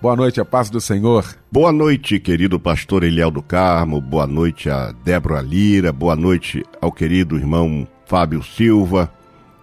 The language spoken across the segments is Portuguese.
Boa noite, a paz do Senhor. Boa noite, querido pastor Eliel do Carmo. Boa noite a Débora Lira. Boa noite ao querido irmão Fábio Silva.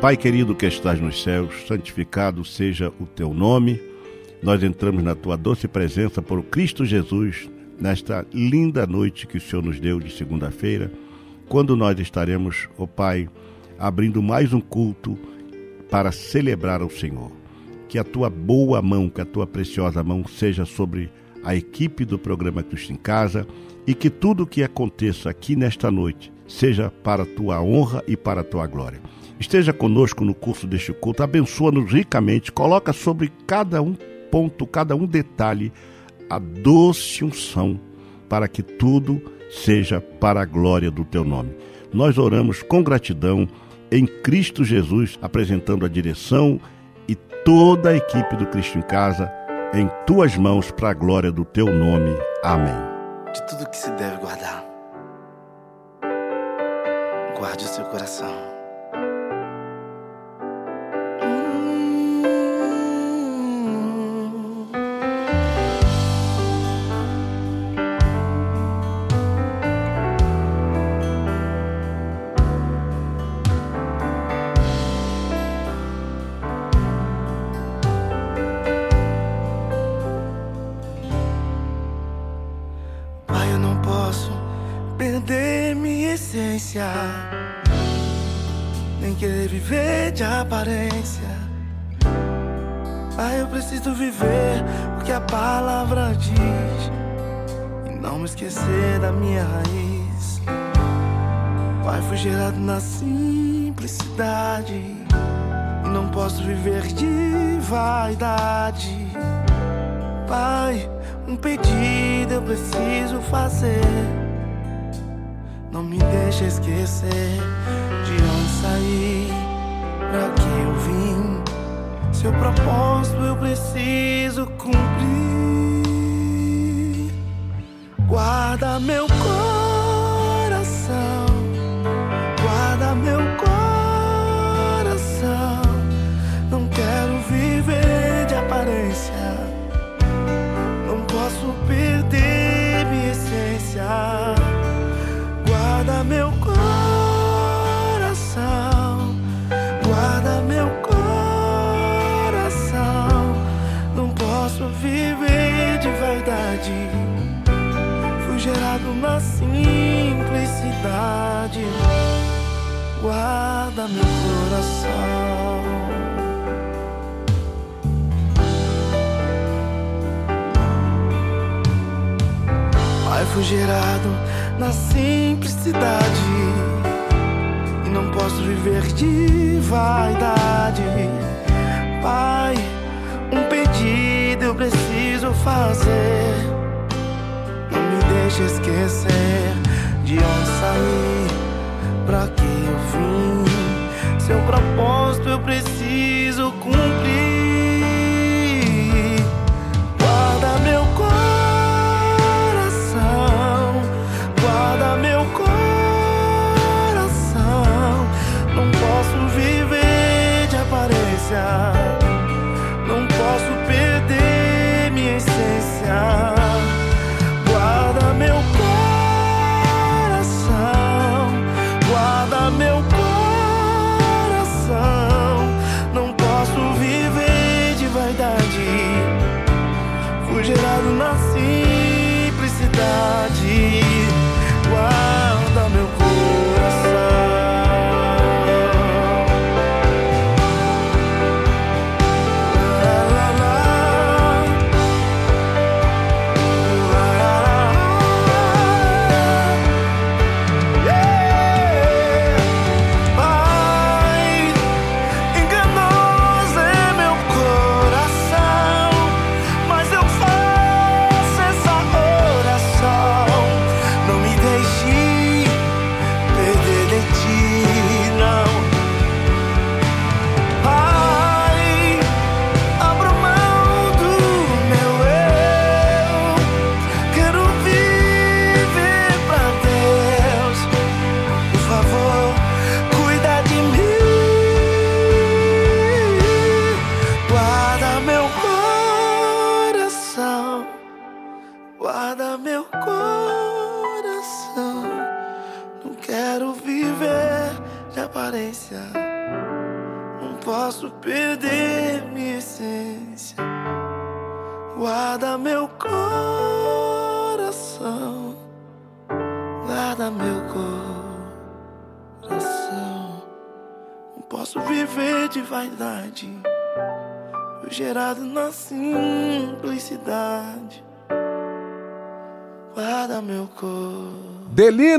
Pai querido que estás nos céus, santificado seja o teu nome. Nós entramos na tua doce presença por Cristo Jesus nesta linda noite que o Senhor nos deu de segunda-feira, quando nós estaremos, ó oh Pai, abrindo mais um culto para celebrar ao Senhor. Que a tua boa mão, que a tua preciosa mão seja sobre a equipe do programa Cristo em Casa e que tudo o que aconteça aqui nesta noite seja para a tua honra e para a tua glória. Esteja conosco no curso deste culto, abençoa-nos ricamente, coloca sobre cada um ponto, cada um detalhe, a doce unção, para que tudo seja para a glória do teu nome. Nós oramos com gratidão em Cristo Jesus, apresentando a direção e toda a equipe do Cristo em Casa em tuas mãos para a glória do teu nome. Amém. De tudo que se deve guardar, guarde o seu coração nem querer viver de aparência. Ah, eu preciso viver o que a palavra diz e não me esquecer da minha raiz. Pai, fui gerado na simplicidade e não posso viver de vaidade. Pai, um pedido eu preciso fazer deixa esquecer de onde saí, pra que eu vim. Seu propósito eu preciso cumprir. Guarda meu coração, verdade. Fui gerado na simplicidade. Guarda meu coração. Pai, fui gerado na simplicidade e não posso viver de vaidade. Pai, um pedido eu preciso fazer. Não me deixe esquecer de onde saí, pra que eu vim. Seu propósito eu preciso cumprir.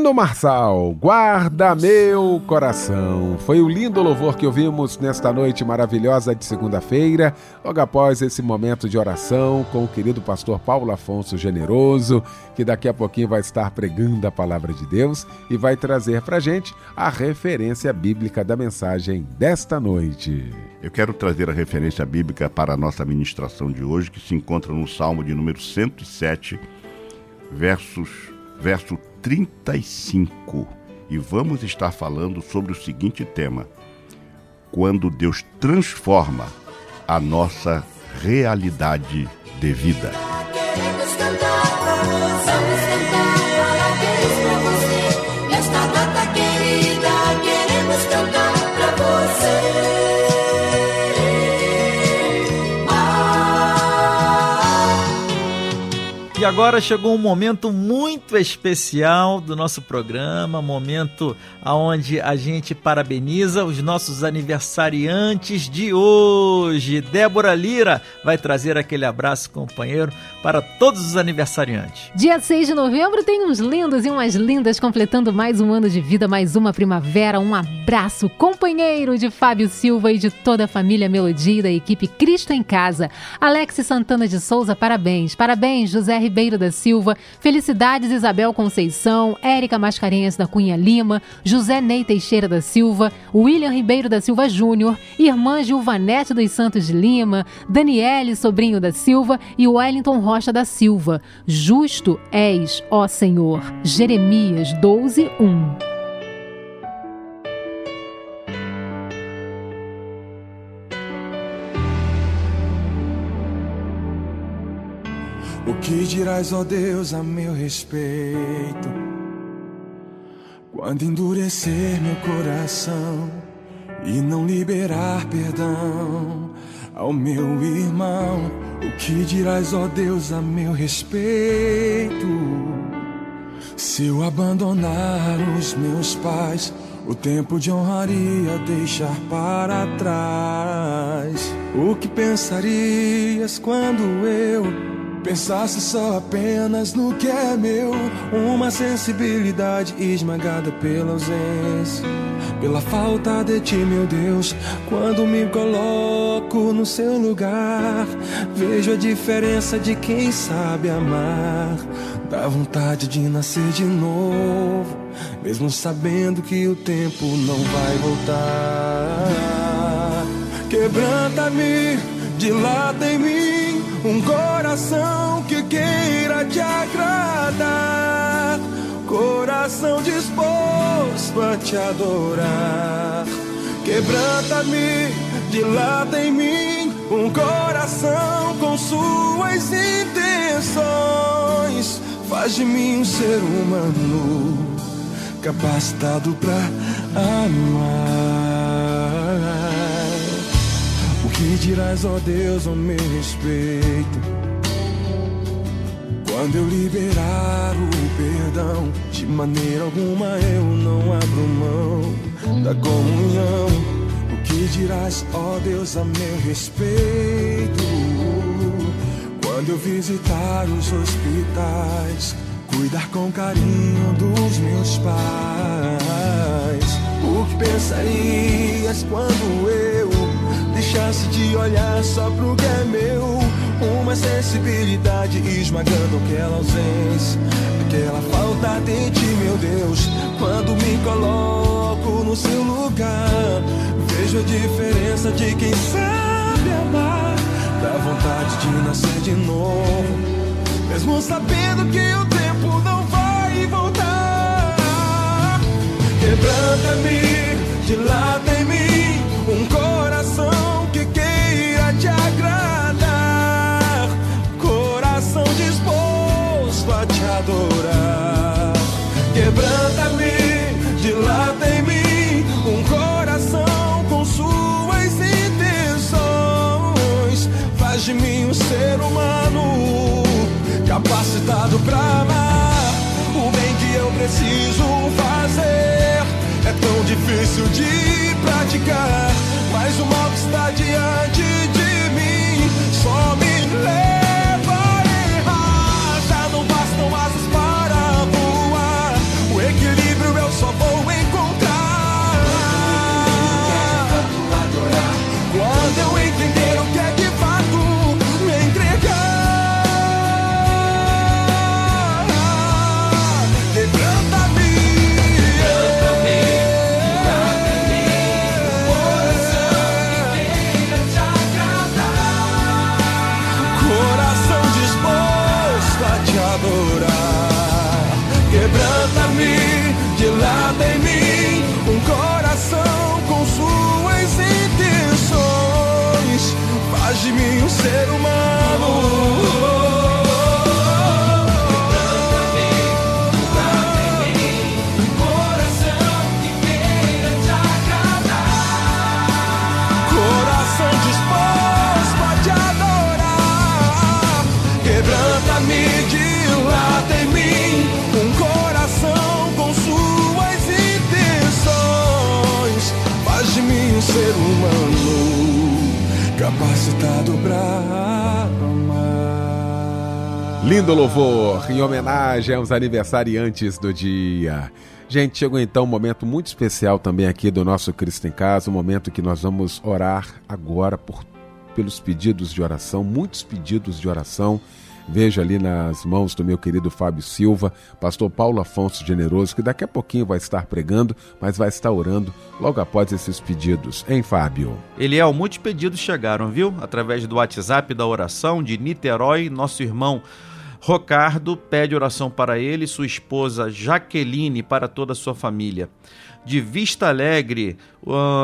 Delino Marçal, guarda meu coração. Foi o lindo louvor que ouvimos nesta noite maravilhosa de segunda-feira, logo após esse momento de oração com o querido pastor Paulo Afonso Generoso, que daqui a pouquinho vai estar pregando a palavra de Deus e vai trazer pra gente a referência bíblica da mensagem desta noite. Eu quero trazer a referência bíblica para a nossa ministração de hoje, que se encontra no Salmo de número 107, versos, verso 35. E vamos estar falando sobre o seguinte tema: quando Deus transforma a nossa realidade de vida. Agora chegou um momento muito especial do nosso programa, momento aonde a gente parabeniza os nossos aniversariantes de hoje. Débora Lira vai trazer aquele abraço companheiro para todos os aniversariantes. Dia 6 de novembro tem uns lindos e umas lindas completando mais um ano de vida, mais uma primavera. Um abraço, companheiro de Fábio Silva e de toda a família Melodia e da equipe Cristo em Casa. Alex Santana de Souza, parabéns. Parabéns, José Ribeiro da Silva. Felicidades, Isabel Conceição, Érica Mascarenhas da Cunha Lima, José Ney Teixeira da Silva, William Ribeiro da Silva Júnior, irmã Gilvanete dos Santos de Lima, Daniele Sobrinho da Silva e Wellington Rocha da Silva. Justo és, ó Senhor. Jeremias 12, 1. O que dirás, ó Deus, a meu respeito? Quando endurecer meu coração e não liberar perdão ao meu irmão, o que dirás, ó Deus, a meu respeito? Se eu abandonar os meus pais, o tempo de honraria deixar para trás. O que pensarias quando eu pensasse só apenas no que é meu. Uma sensibilidade esmagada pela ausência, pela falta de ti, meu Deus. Quando me coloco no seu lugar, vejo a diferença de quem sabe amar. Dá vontade de nascer de novo, mesmo sabendo que o tempo não vai voltar. Quebranta-me, dilata em mim um coração que queira te agradar, coração disposto a te adorar. Quebranta-me, dilata em mim um coração com suas intenções. Faz de mim um ser humano capacitado pra amar. Que dirás, ó Deus, ao meu respeito? Quando eu liberar o perdão, de maneira alguma eu não abro mão da comunhão. O que dirás, ó Deus, a meu respeito? Quando eu visitar os hospitais, cuidar com carinho dos meus pais. O que pensarias quando eu deixasse de olhar só pro que é meu? Uma sensibilidade esmagando aquela ausência, aquela falta de ti, meu Deus. Quando me coloco no seu lugar, vejo a diferença de quem sabe amar. Dá vontade de nascer de novo, mesmo sabendo que o tempo não vai voltar. Quebranta-me, dilata disposto a te adorar. Quebranta-me, dilata em mim um coração com suas intenções. Faz de mim um ser humano capacitado pra amar. O bem que eu preciso fazer é tão difícil de praticar. Mas o mal que está diante de mim só me leva em homenagem aos aniversariantes do dia. Gente, chegou então um momento muito especial também aqui do nosso Cristo em Casa, um momento que nós vamos orar agora por, pelos pedidos de oração, muitos pedidos de oração. Vejo ali nas mãos do meu querido Fábio Silva, pastor Paulo Afonso Generoso, que daqui a pouquinho vai estar pregando, mas vai estar orando logo após esses pedidos. Hein, Fábio? Eliel, muitos pedidos chegaram, viu? Através do WhatsApp da oração de Niterói, nosso irmão Rocardo pede oração para ele e sua esposa Jaqueline para toda a sua família. De Vista Alegre,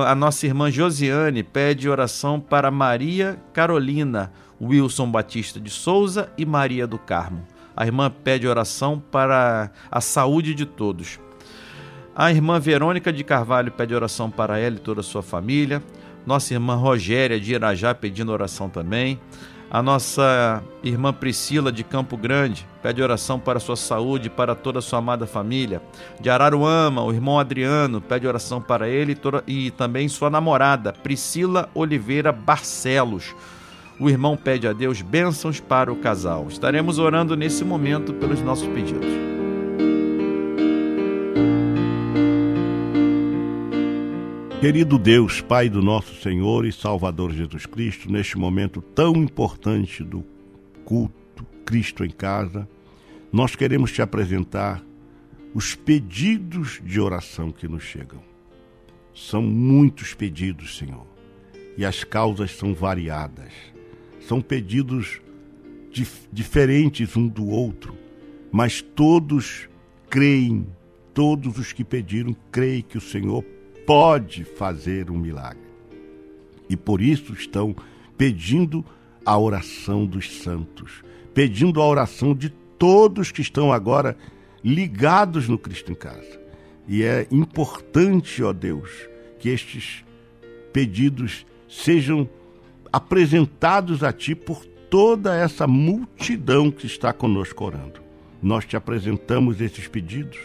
a nossa irmã Josiane pede oração para Maria Carolina, Wilson Batista de Souza e Maria do Carmo. A irmã pede oração para a saúde de todos. A irmã Verônica de Carvalho pede oração para ela e toda a sua família. Nossa irmã Rogéria de Irajá pedindo oração também. A nossa irmã Priscila de Campo Grande pede oração para sua saúde e para toda a sua amada família. De Araruama, o irmão Adriano pede oração para ele e, também sua namorada, Priscila Oliveira Barcelos. o irmão pede a Deus bênçãos para o casal. Estaremos orando nesse momento pelos nossos pedidos. Querido Deus, Pai do nosso Senhor e Salvador Jesus Cristo, neste momento tão importante do culto Cristo em casa, nós queremos te apresentar os pedidos de oração que nos chegam. São muitos pedidos, Senhor, e as causas são variadas. São pedidos dif diferentes um do outro, mas todos creem, todos os que pediram creem que o Senhor pode fazer um milagre. E por isso estão pedindo a oração dos santos, pedindo a oração de todos que estão agora ligados no Cristo em casa. E é importante, ó Deus, que estes pedidos sejam apresentados a Ti por toda essa multidão que está conosco orando. Nós te apresentamos esses pedidos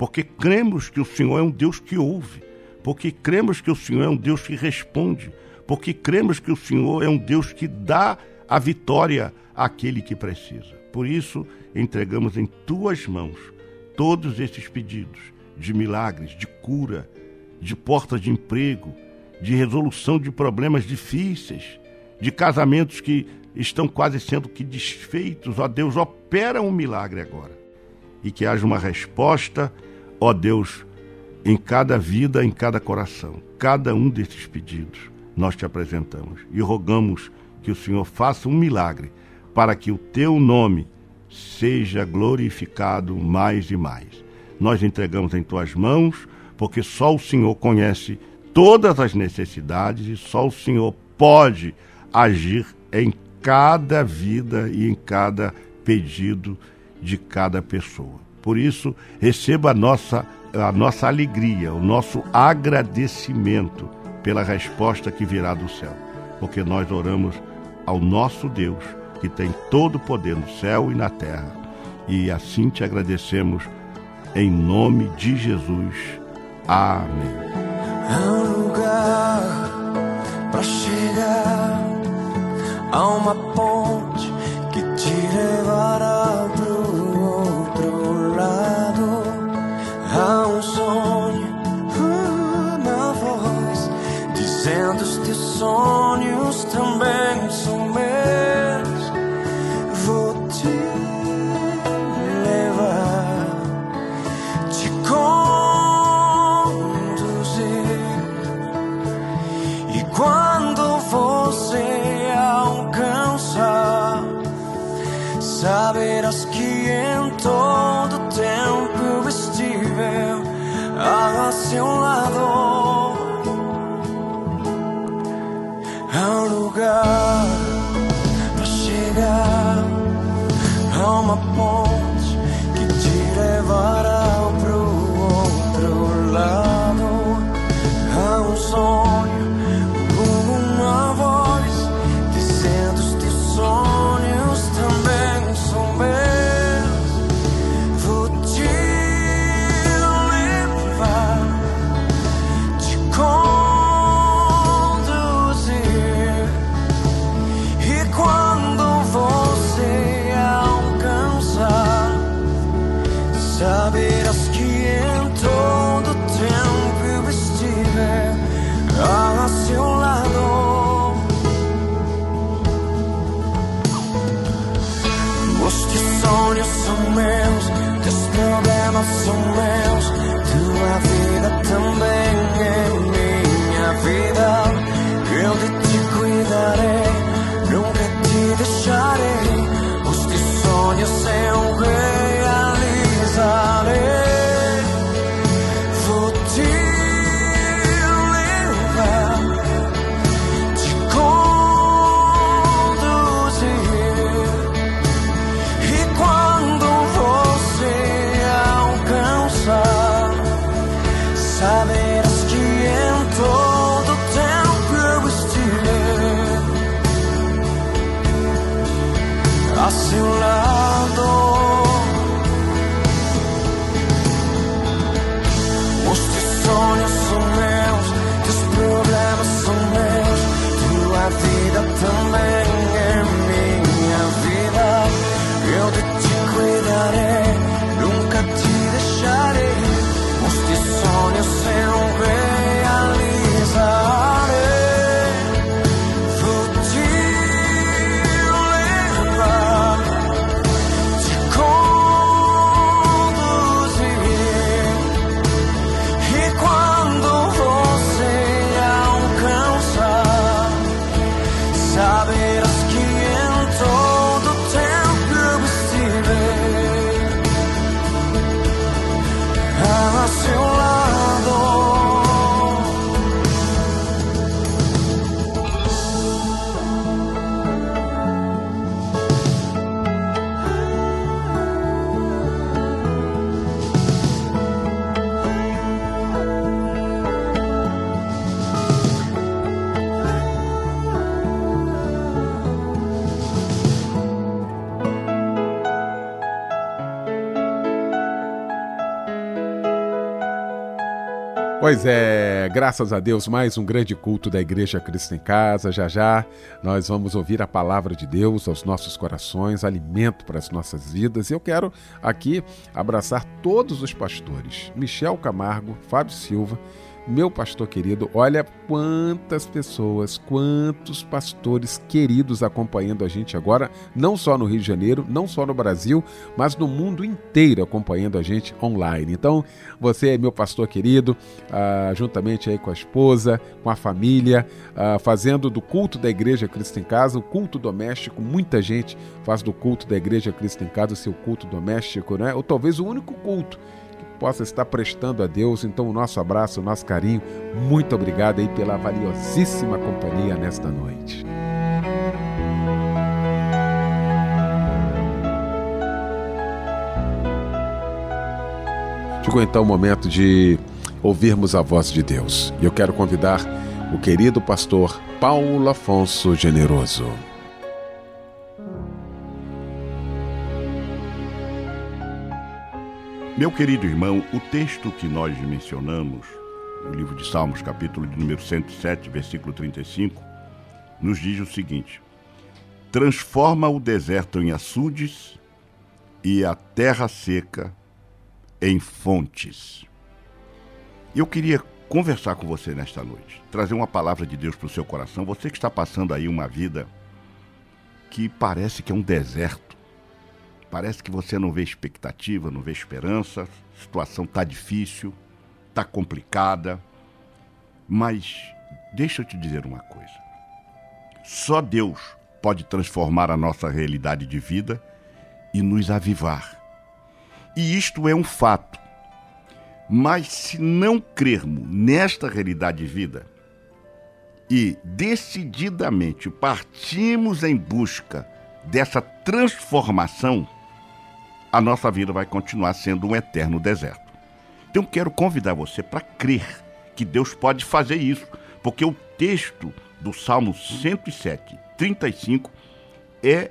porque cremos que o Senhor é um Deus que ouve, porque cremos que o Senhor é um Deus que responde, porque cremos que o Senhor é um Deus que dá a vitória àquele que precisa. Por isso, entregamos em tuas mãos todos esses pedidos de milagres, de cura, de porta de emprego, de resolução de problemas difíceis, de casamentos que estão quase sendo que desfeitos. Ó Deus, opera um milagre agora. E que haja uma resposta, ó Deus, em cada vida, em cada coração. Cada um desses pedidos nós te apresentamos e rogamos que o Senhor faça um milagre para que o teu nome seja glorificado mais e mais. Nós entregamos em tuas mãos, porque só o Senhor conhece todas as necessidades e só o Senhor pode agir em cada vida e em cada pedido de cada pessoa. Por isso, receba a nossa, a nossa alegria, o nosso agradecimento pela resposta que virá do céu, porque nós oramos ao nosso Deus que tem todo o poder no céu e na terra. E assim te agradecemos em nome de Jesus. Amém. Há um lugar para chegar, há uma ponte que te levará sonhos também são meus. Vou te levar, te conduzir. E quando você alcançar, saberás que em todo tempo estive a seu lado. Um lugar para chegar, há são meus, tua vida também é minha vida. Eu de ti cuidarei, nunca te deixarei. Os teus sonhos eu realizarei. Pois é, graças a Deus, mais um grande culto da Igreja Cristo em Casa. Já já nós vamos ouvir a palavra de Deus aos nossos corações, alimento para as nossas vidas. E eu quero aqui abraçar todos os pastores: Michel Camargo, Fábio Silva meu pastor querido, olha quantas pessoas, quantos pastores queridos acompanhando a gente agora, não só no Rio de Janeiro, não só no Brasil, mas no mundo inteiro acompanhando a gente online. Então, você é meu pastor querido, ah, juntamente aí com a esposa, com a família, ah, fazendo do culto da Igreja Cristo em Casa, o culto doméstico. Muita gente faz do culto da Igreja Cristo em Casa o seu culto doméstico, né? Ou talvez o único culto possa estar prestando a Deus. Então, o nosso abraço, o nosso carinho. Muito obrigado aí pela valiosíssima companhia nesta noite. Chegou então o momento de ouvirmos a voz de Deus. E eu quero convidar o querido pastor Paulo Afonso Generoso. Meu querido irmão, o texto que nós mencionamos, no livro de Salmos, capítulo de número 107, versículo 35, nos diz o seguinte: Transforma o deserto em açudes e a terra seca em fontes. Eu queria conversar com você nesta noite, trazer uma palavra de Deus para o seu coração. Você que está passando aí uma vida que parece que é um deserto Parece que você não vê expectativa, não vê esperança, a situação está difícil, está complicada. Mas deixa eu te dizer uma coisa. Só Deus pode transformar a nossa realidade de vida e nos avivar. E isto é um fato. Mas se não crermos nesta realidade de vida e decididamente partimos em busca dessa transformação, a nossa vida vai continuar sendo um eterno deserto. Então quero convidar você para crer que Deus pode fazer isso, porque o texto do Salmo 107, 35 é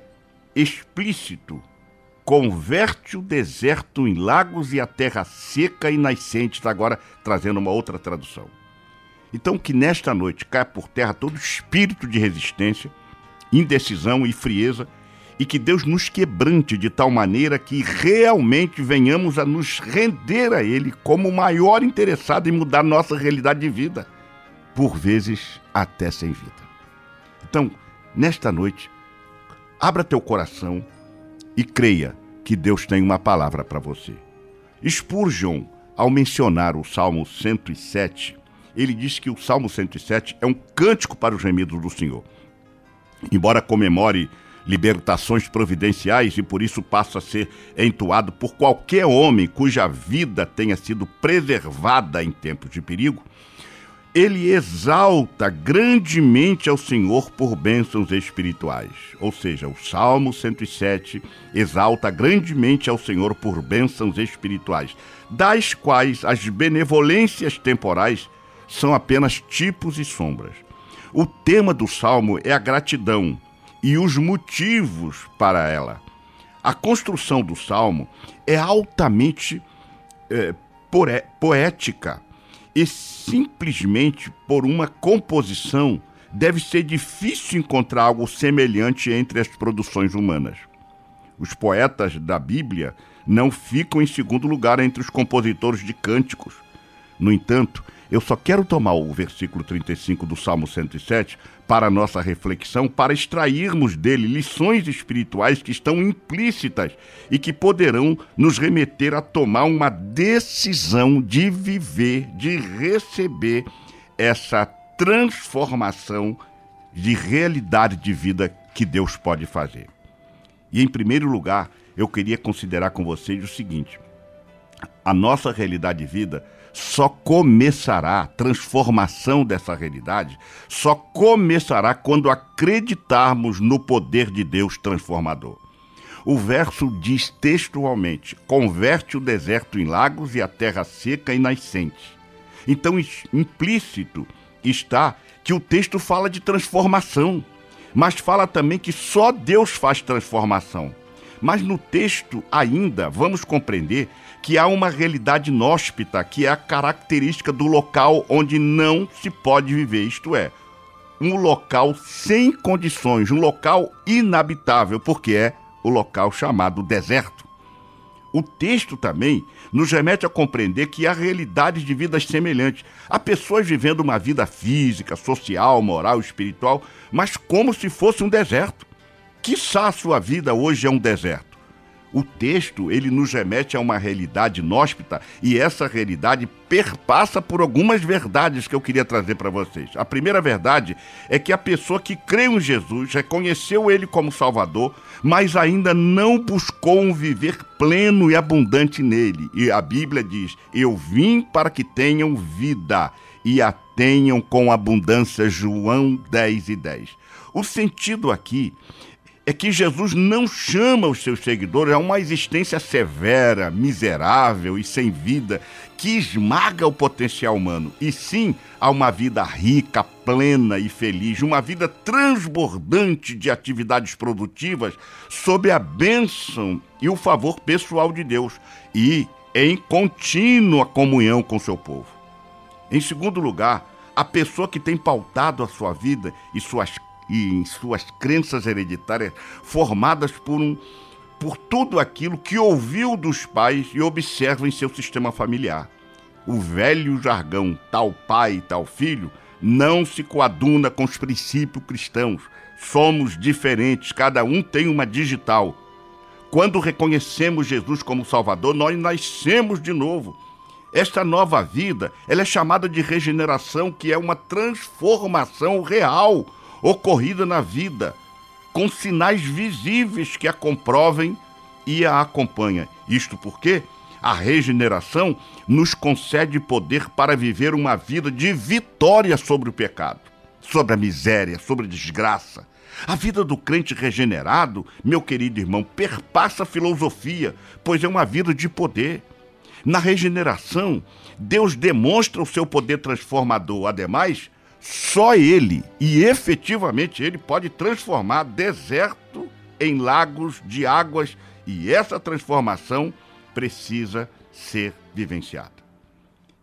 explícito. Converte o deserto em lagos e a terra seca e nascentes, agora trazendo uma outra tradução. Então que nesta noite caia por terra todo espírito de resistência, indecisão e frieza e que Deus nos quebrante de tal maneira que realmente venhamos a nos render a Ele como o maior interessado em mudar nossa realidade de vida, por vezes até sem vida. Então, nesta noite, abra teu coração e creia que Deus tem uma palavra para você. Spurgeon, ao mencionar o Salmo 107, ele diz que o Salmo 107 é um cântico para os gemidos do Senhor. Embora comemore libertações providenciais e por isso passa a ser entoado por qualquer homem cuja vida tenha sido preservada em tempos de perigo, ele exalta grandemente ao Senhor por bênçãos espirituais. Ou seja, o Salmo 107 exalta grandemente ao Senhor por bênçãos espirituais, das quais as benevolências temporais são apenas tipos e sombras. O tema do salmo é a gratidão, e os motivos para ela. A construção do salmo é altamente é, poética e simplesmente por uma composição deve ser difícil encontrar algo semelhante entre as produções humanas. Os poetas da Bíblia não ficam em segundo lugar entre os compositores de cânticos. No entanto, eu só quero tomar o versículo 35 do Salmo 107 para a nossa reflexão, para extrairmos dele lições espirituais que estão implícitas e que poderão nos remeter a tomar uma decisão de viver, de receber essa transformação de realidade de vida que Deus pode fazer. E em primeiro lugar, eu queria considerar com vocês o seguinte: a nossa realidade de vida só começará a transformação dessa realidade, só começará quando acreditarmos no poder de Deus transformador. O verso diz textualmente: converte o deserto em lagos e a terra seca em nascentes. Então, implícito está que o texto fala de transformação, mas fala também que só Deus faz transformação. Mas no texto ainda vamos compreender que há uma realidade inóspita, que é a característica do local onde não se pode viver, isto é, um local sem condições, um local inabitável, porque é o local chamado deserto. O texto também nos remete a compreender que há realidades de vidas semelhantes. Há pessoas vivendo uma vida física, social, moral, espiritual, mas como se fosse um deserto. Quiçá a sua vida hoje é um deserto. O texto, ele nos remete a uma realidade inóspita e essa realidade perpassa por algumas verdades que eu queria trazer para vocês. A primeira verdade é que a pessoa que creu em Jesus, reconheceu ele como Salvador, mas ainda não buscou um viver pleno e abundante nele. E a Bíblia diz: Eu vim para que tenham vida e a tenham com abundância. João 10 e 10. O sentido aqui é que Jesus não chama os seus seguidores a uma existência severa, miserável e sem vida, que esmaga o potencial humano, e sim a uma vida rica, plena e feliz, uma vida transbordante de atividades produtivas sob a bênção e o favor pessoal de Deus e em contínua comunhão com seu povo. Em segundo lugar, a pessoa que tem pautado a sua vida e suas e em suas crenças hereditárias formadas por um por tudo aquilo que ouviu dos pais e observa em seu sistema familiar. O velho jargão tal pai, tal filho não se coaduna com os princípios cristãos. Somos diferentes, cada um tem uma digital. Quando reconhecemos Jesus como Salvador, nós nascemos de novo. Esta nova vida, ela é chamada de regeneração, que é uma transformação real ocorrida na vida, com sinais visíveis que a comprovem e a acompanham. Isto porque a regeneração nos concede poder para viver uma vida de vitória sobre o pecado, sobre a miséria, sobre a desgraça. A vida do crente regenerado, meu querido irmão, perpassa a filosofia, pois é uma vida de poder. Na regeneração, Deus demonstra o seu poder transformador. Ademais, só ele, e efetivamente ele, pode transformar deserto em lagos de águas, e essa transformação precisa ser vivenciada.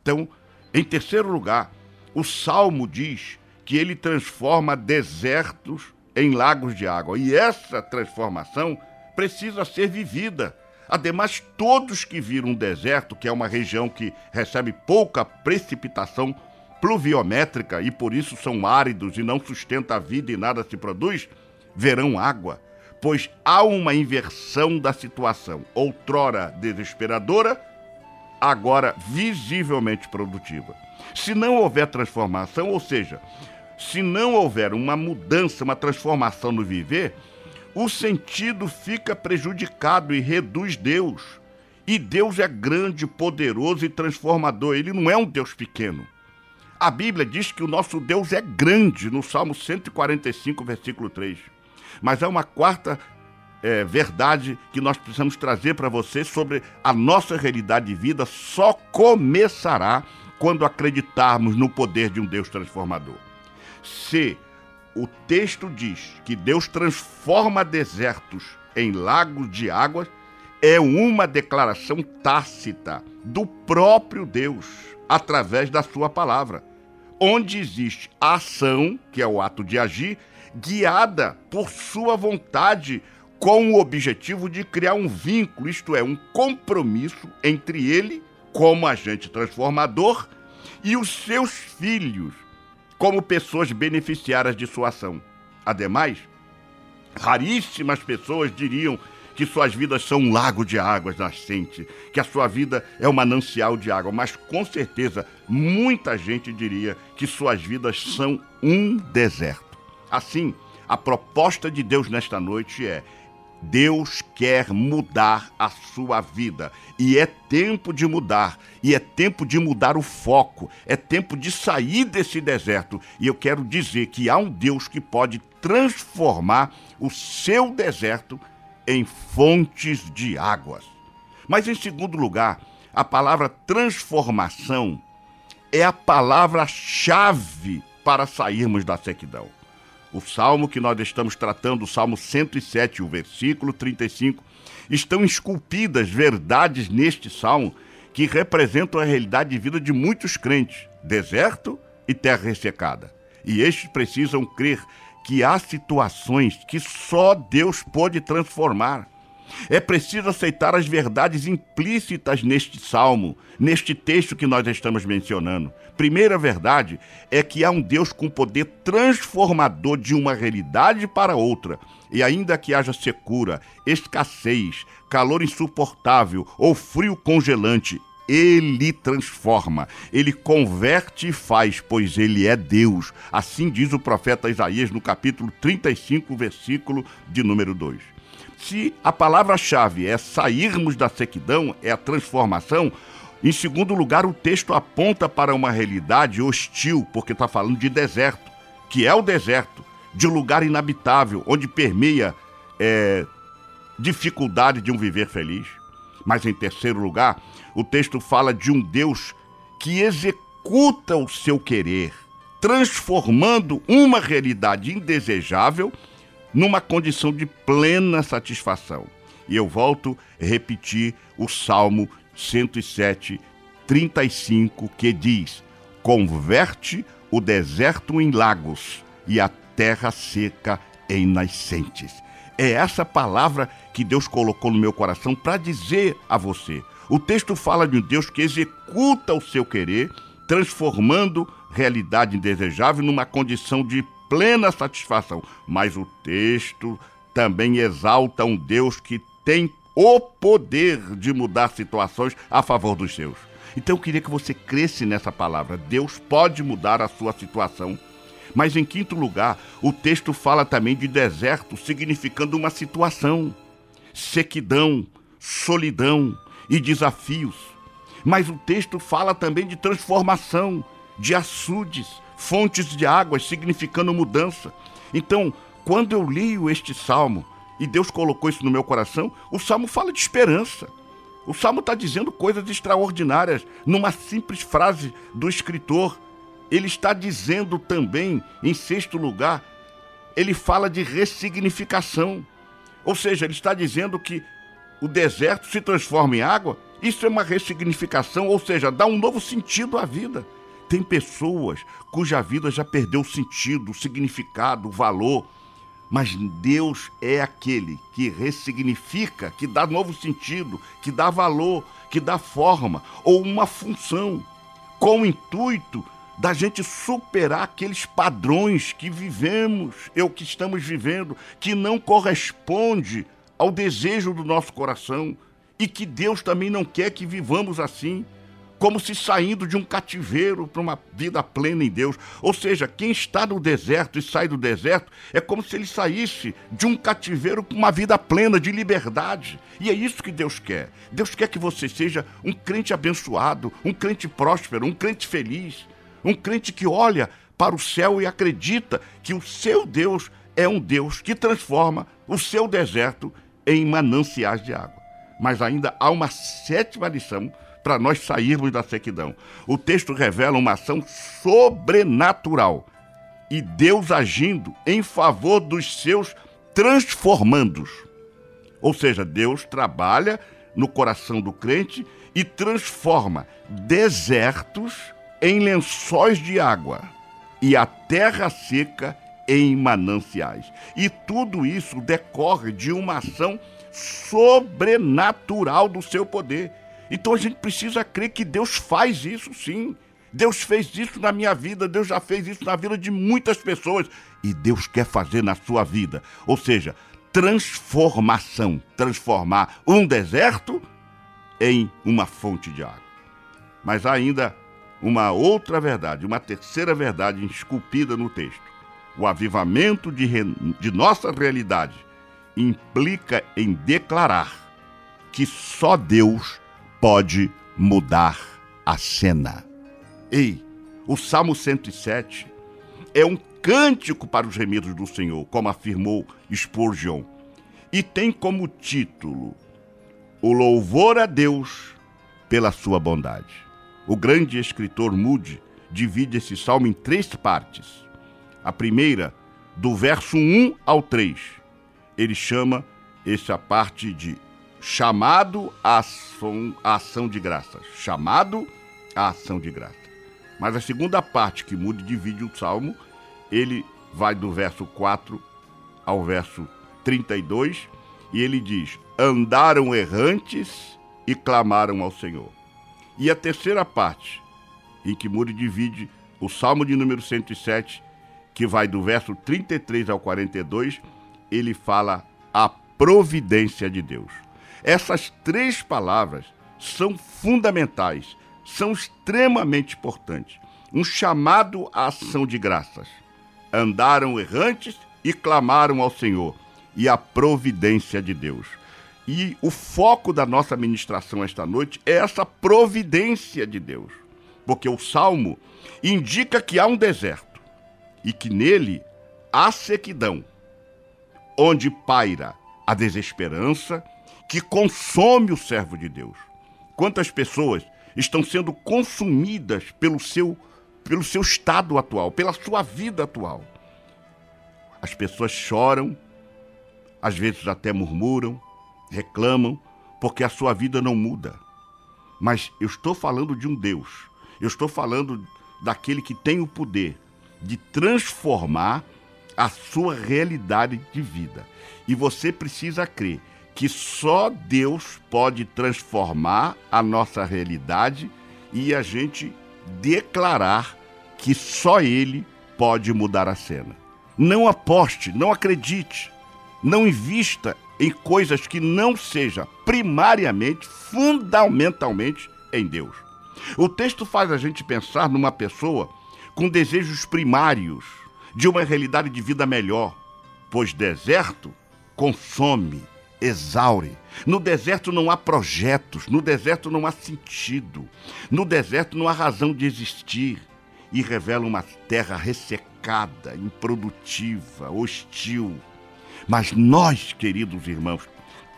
Então, em terceiro lugar, o Salmo diz que ele transforma desertos em lagos de água, e essa transformação precisa ser vivida. Ademais, todos que viram um deserto, que é uma região que recebe pouca precipitação, pluviométrica e por isso são áridos e não sustenta a vida e nada se produz, verão água, pois há uma inversão da situação, outrora desesperadora, agora visivelmente produtiva. Se não houver transformação, ou seja, se não houver uma mudança, uma transformação no viver, o sentido fica prejudicado e reduz Deus. E Deus é grande, poderoso e transformador. Ele não é um Deus pequeno. A Bíblia diz que o nosso Deus é grande, no Salmo 145, versículo 3. Mas há uma quarta é, verdade que nós precisamos trazer para você sobre a nossa realidade de vida só começará quando acreditarmos no poder de um Deus transformador. Se o texto diz que Deus transforma desertos em lagos de águas, é uma declaração tácita do próprio Deus através da sua palavra, onde existe a ação, que é o ato de agir, guiada por sua vontade, com o objetivo de criar um vínculo, isto é, um compromisso entre ele, como agente transformador, e os seus filhos, como pessoas beneficiárias de sua ação. Ademais, raríssimas pessoas diriam que suas vidas são um lago de águas nascente, que a sua vida é um manancial de água, mas com certeza muita gente diria que suas vidas são um deserto. Assim, a proposta de Deus nesta noite é: Deus quer mudar a sua vida. E é tempo de mudar. E é tempo de mudar o foco. É tempo de sair desse deserto. E eu quero dizer que há um Deus que pode transformar o seu deserto em fontes de águas. Mas, em segundo lugar, a palavra transformação é a palavra-chave para sairmos da sequidão. O salmo que nós estamos tratando, o Salmo 107, o versículo 35, estão esculpidas verdades neste salmo que representam a realidade de vida de muitos crentes, deserto e terra ressecada. E estes precisam crer que há situações que só Deus pode transformar. É preciso aceitar as verdades implícitas neste salmo, neste texto que nós estamos mencionando. Primeira verdade é que há um Deus com poder transformador de uma realidade para outra. E ainda que haja secura, escassez, calor insuportável ou frio congelante, ele transforma, ele converte e faz, pois ele é Deus. Assim diz o profeta Isaías no capítulo 35, versículo de número 2. Se a palavra-chave é sairmos da sequidão, é a transformação, em segundo lugar, o texto aponta para uma realidade hostil, porque está falando de deserto, que é o deserto, de um lugar inabitável, onde permeia é, dificuldade de um viver feliz. Mas em terceiro lugar, o texto fala de um Deus que executa o seu querer, transformando uma realidade indesejável numa condição de plena satisfação. E eu volto a repetir o Salmo 107, 35, que diz: Converte o deserto em lagos e a terra seca em nascentes. É essa palavra que Deus colocou no meu coração para dizer a você. O texto fala de um Deus que executa o seu querer, transformando realidade indesejável numa condição de plena satisfação. Mas o texto também exalta um Deus que tem o poder de mudar situações a favor dos seus. Então eu queria que você cresce nessa palavra. Deus pode mudar a sua situação. Mas em quinto lugar, o texto fala também de deserto, significando uma situação, sequidão, solidão e desafios. Mas o texto fala também de transformação, de açudes, fontes de águas, significando mudança. Então, quando eu leio este salmo, e Deus colocou isso no meu coração, o salmo fala de esperança. O salmo está dizendo coisas extraordinárias numa simples frase do escritor. Ele está dizendo também, em sexto lugar, ele fala de ressignificação. Ou seja, ele está dizendo que o deserto se transforma em água. Isso é uma ressignificação, ou seja, dá um novo sentido à vida. Tem pessoas cuja vida já perdeu o sentido, o significado, o valor. Mas Deus é aquele que ressignifica, que dá novo sentido, que dá valor, que dá forma ou uma função, com o intuito da gente superar aqueles padrões que vivemos, ou que estamos vivendo, que não corresponde ao desejo do nosso coração e que Deus também não quer que vivamos assim como se saindo de um cativeiro para uma vida plena em Deus. Ou seja, quem está no deserto e sai do deserto é como se ele saísse de um cativeiro para uma vida plena de liberdade. E é isso que Deus quer. Deus quer que você seja um crente abençoado, um crente próspero, um crente feliz, um crente que olha para o céu e acredita que o seu Deus é um Deus que transforma o seu deserto em mananciais de água. Mas ainda há uma sétima lição para nós sairmos da sequidão. O texto revela uma ação sobrenatural e Deus agindo em favor dos seus transformandos. Ou seja, Deus trabalha no coração do crente e transforma desertos em lençóis de água e a terra seca em mananciais. E tudo isso decorre de uma ação sobrenatural do seu poder. Então a gente precisa crer que Deus faz isso sim. Deus fez isso na minha vida, Deus já fez isso na vida de muitas pessoas e Deus quer fazer na sua vida. Ou seja, transformação transformar um deserto em uma fonte de água. Mas há ainda uma outra verdade, uma terceira verdade esculpida no texto. O avivamento de, de nossa realidade implica em declarar que só Deus pode mudar a cena. Ei, o Salmo 107 é um cântico para os remidos do Senhor, como afirmou Spurgeon, e tem como título O Louvor a Deus pela Sua Bondade. O grande escritor Moody divide esse salmo em três partes. A primeira, do verso 1 ao 3, ele chama essa parte de chamado à ação, de graças. Chamado à ação de graça. Mas a segunda parte que muda e divide o salmo, ele vai do verso 4 ao verso 32 e ele diz: Andaram errantes e clamaram ao Senhor. E a terceira parte, em que Muri divide o Salmo de número 107, que vai do verso 33 ao 42, ele fala a providência de Deus. Essas três palavras são fundamentais, são extremamente importantes. Um chamado à ação de graças. Andaram errantes e clamaram ao Senhor, e a providência de Deus. E o foco da nossa ministração esta noite é essa providência de Deus. Porque o salmo indica que há um deserto e que nele há sequidão, onde paira a desesperança que consome o servo de Deus. Quantas pessoas estão sendo consumidas pelo seu, pelo seu estado atual, pela sua vida atual? As pessoas choram, às vezes até murmuram, reclamam, porque a sua vida não muda. Mas eu estou falando de um Deus, eu estou falando daquele que tem o poder de transformar a sua realidade de vida. E você precisa crer que só Deus pode transformar a nossa realidade e a gente declarar que só Ele pode mudar a cena. Não aposte, não acredite, não invista em coisas que não seja primariamente, fundamentalmente em Deus. O texto faz a gente pensar numa pessoa com desejos primários de uma realidade de vida melhor, pois deserto consome, exaure. No deserto não há projetos, no deserto não há sentido, no deserto não há razão de existir e revela uma terra ressecada, improdutiva, hostil. Mas nós, queridos irmãos,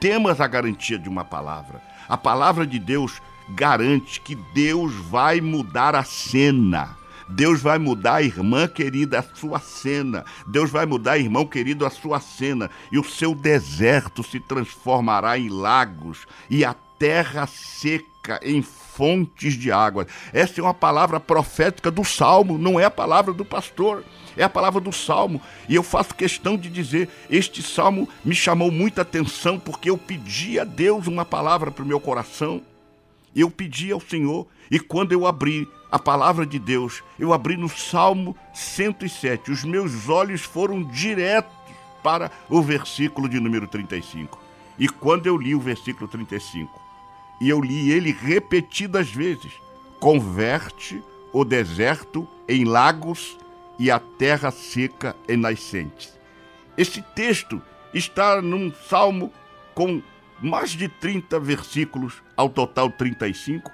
temos a garantia de uma palavra. A palavra de Deus garante que Deus vai mudar a cena. Deus vai mudar, irmã querida, a sua cena. Deus vai mudar, irmão querido, a sua cena. E o seu deserto se transformará em lagos e a terra seca em fontes de água. Essa é uma palavra profética do Salmo, não é a palavra do pastor. É a palavra do Salmo. E eu faço questão de dizer: este Salmo me chamou muita atenção porque eu pedi a Deus uma palavra para o meu coração. Eu pedi ao Senhor, e quando eu abri a palavra de Deus, eu abri no Salmo 107. Os meus olhos foram diretos para o versículo de número 35. E quando eu li o versículo 35, e eu li ele repetidas vezes, converte o deserto em lagos e a terra seca em nascentes. Esse texto está num salmo com mais de 30 versículos, ao total 35,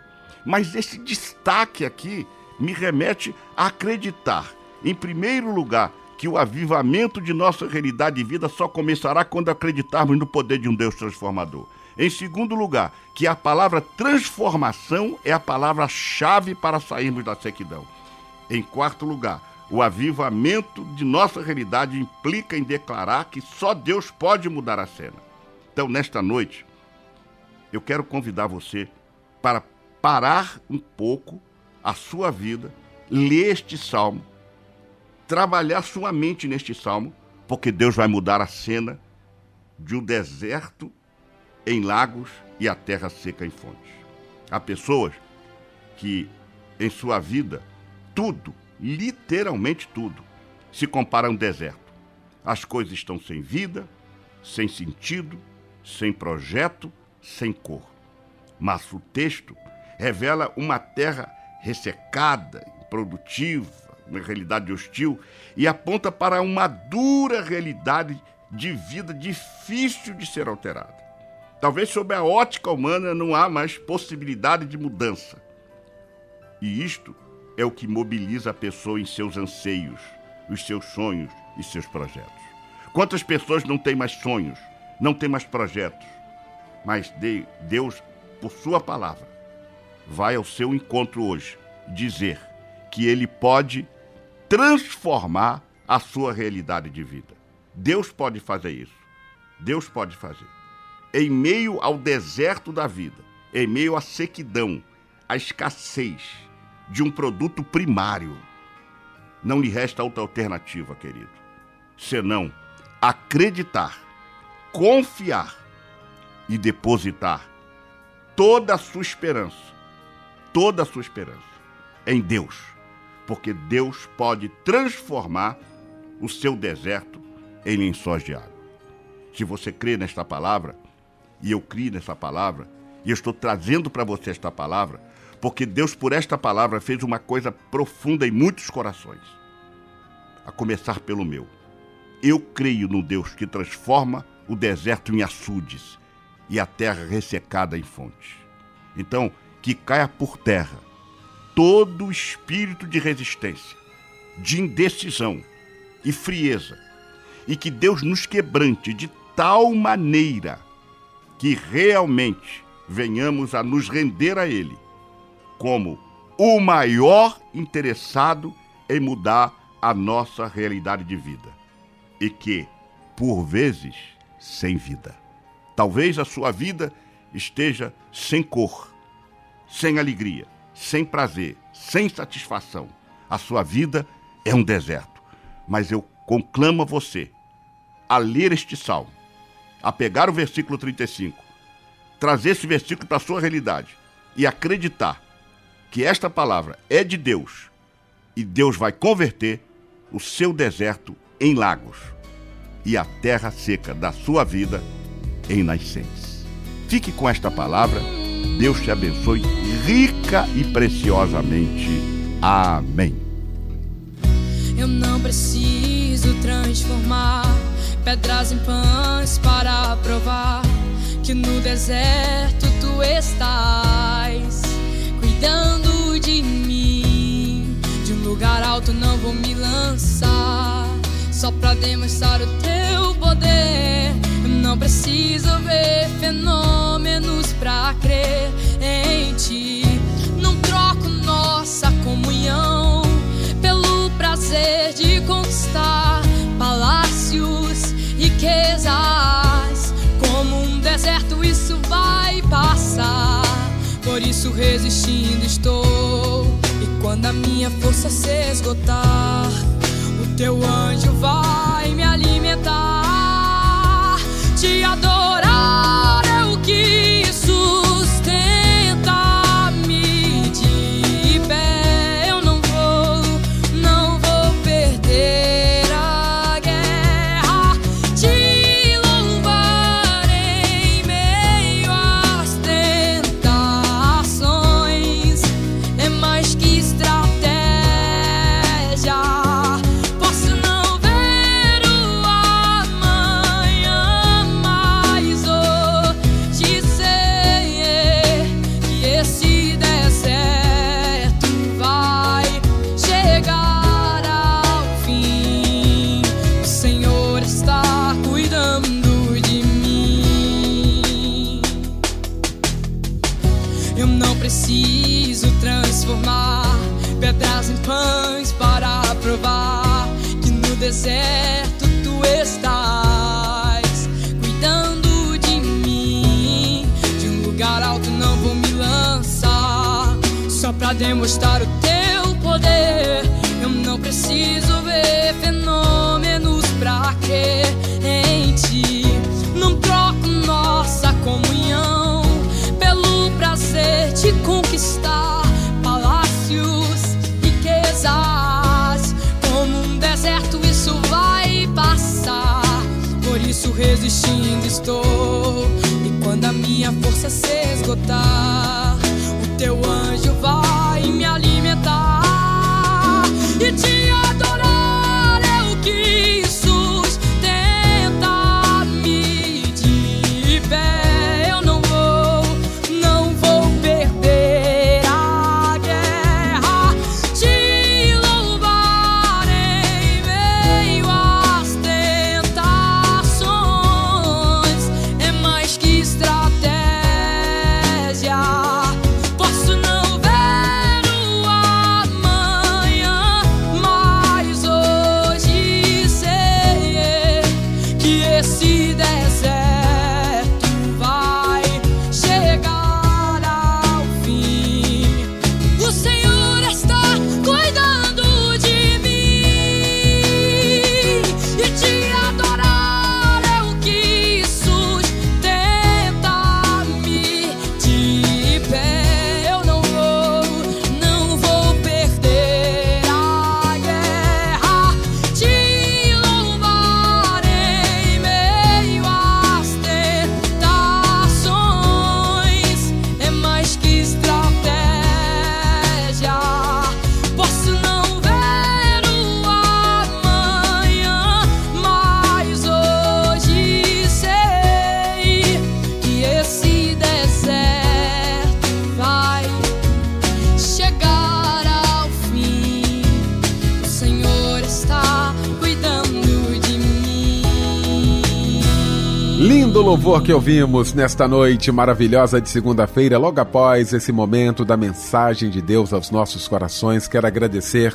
mas esse destaque aqui me remete a acreditar, em primeiro lugar, que o avivamento de nossa realidade de vida só começará quando acreditarmos no poder de um Deus transformador. Em segundo lugar, que a palavra transformação é a palavra-chave para sairmos da sequidão. Em quarto lugar, o avivamento de nossa realidade implica em declarar que só Deus pode mudar a cena. Então, nesta noite, eu quero convidar você para parar um pouco a sua vida, ler este salmo, trabalhar sua mente neste salmo, porque Deus vai mudar a cena de um deserto em lagos e a terra seca em fontes. Há pessoas que em sua vida tudo, literalmente tudo, se compara a um deserto. As coisas estão sem vida, sem sentido, sem projeto, sem cor. Mas o texto revela uma terra ressecada, improdutiva, uma realidade hostil, e aponta para uma dura realidade de vida difícil de ser alterada. Talvez sob a ótica humana não há mais possibilidade de mudança. E isto é o que mobiliza a pessoa em seus anseios, os seus sonhos e seus projetos. Quantas pessoas não têm mais sonhos, não têm mais projetos, mas Deus, por Sua palavra, vai ao seu encontro hoje dizer que Ele pode transformar a sua realidade de vida. Deus pode fazer isso. Deus pode fazer. em meio ao deserto da vida, em meio à sequidão, à escassez de um produto primário, não lhe resta outra alternativa, querido, senão acreditar, confiar e depositar toda a sua esperança, toda a sua esperança em Deus, porque Deus pode transformar o seu deserto em lençóis de água. Se você crê nesta palavra, e eu criei nessa palavra, e eu estou trazendo para você esta palavra, porque Deus, por esta palavra, fez uma coisa profunda em muitos corações, a começar pelo meu. Eu creio no Deus que transforma o deserto em açudes e a terra ressecada em fontes. Então, que caia por terra todo espírito de resistência, de indecisão e frieza, e que Deus nos quebrante de tal maneira que realmente venhamos a nos render a Ele como o maior interessado em mudar a nossa realidade de vida e que, por vezes, sem vida. Talvez a sua vida esteja sem cor, sem alegria, sem prazer, sem satisfação. A sua vida é um deserto. Mas eu conclamo a você a ler este salmo, a pegar o versículo 35, trazer esse versículo para a sua realidade e acreditar que esta palavra é de Deus e Deus vai converter o seu deserto em lagos e a terra seca da sua vida em nascentes. Fique com esta palavra. Deus te abençoe rica e preciosamente. Amém. Eu não preciso transformar pedras em pães para provar que no deserto tu estás cuidando de mim. De um lugar alto não vou me lançar só pra demonstrar o teu poder. Não preciso ver fenômenos pra crer em ti. Não troco nossa comunhão pelo prazer de conquistar palácios, riquezas. Como um deserto, isso vai passar. Por isso, resistindo estou. E quando a minha força se esgotar, o teu anjo vai me alimentar. Te adorar louvor que ouvimos nesta noite maravilhosa de segunda-feira, logo após esse momento da mensagem de Deus aos nossos corações. Quero agradecer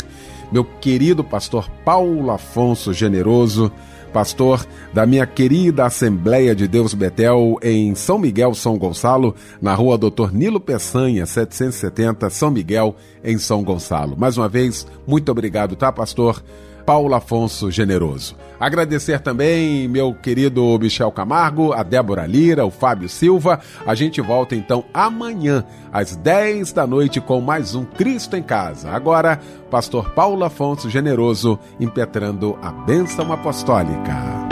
meu querido pastor Paulo Afonso Generoso, pastor da minha querida Assembleia de Deus Betel em São Miguel, São Gonçalo, na rua Doutor Nilo Peçanha, 770, São Miguel, em São Gonçalo. Mais uma vez, muito obrigado, tá, pastor? Paulo Afonso Generoso. Agradecer também meu querido Michel Camargo, a Débora Lira, o Fábio Silva. A gente volta então amanhã, às 10 da noite, com mais um Cristo em Casa. Agora, pastor Paulo Afonso Generoso impetrando a bênção apostólica.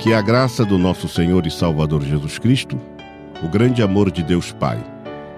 Que a graça do nosso Senhor e Salvador Jesus Cristo, o grande amor de Deus Pai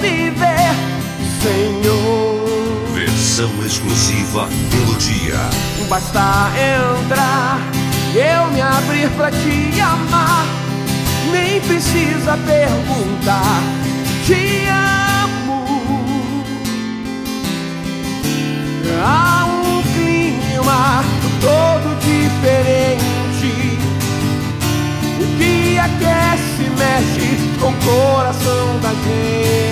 viver, Senhor. Versão exclusiva Melodia. Basta entrar, eu me abrir pra te amar, nem precisa perguntar. Te amo. Há um clima todo diferente. O que aquece, mexe com o coração da gente.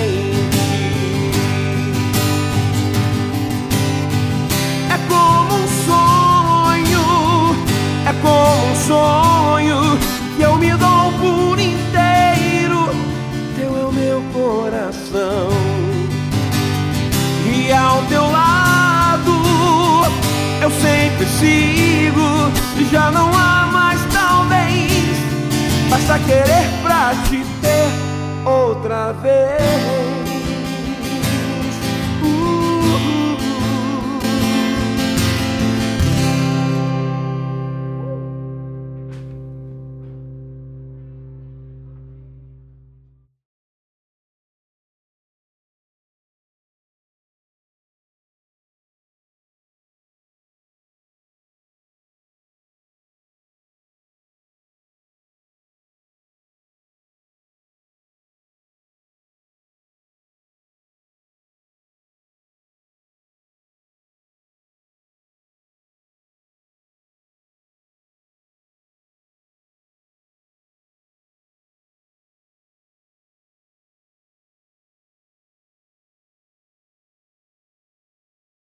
Sonho que eu me dou por inteiro. Teu é o meu coração e ao teu lado eu sempre sigo. Já não há mais talvez, basta querer pra te ter outra vez.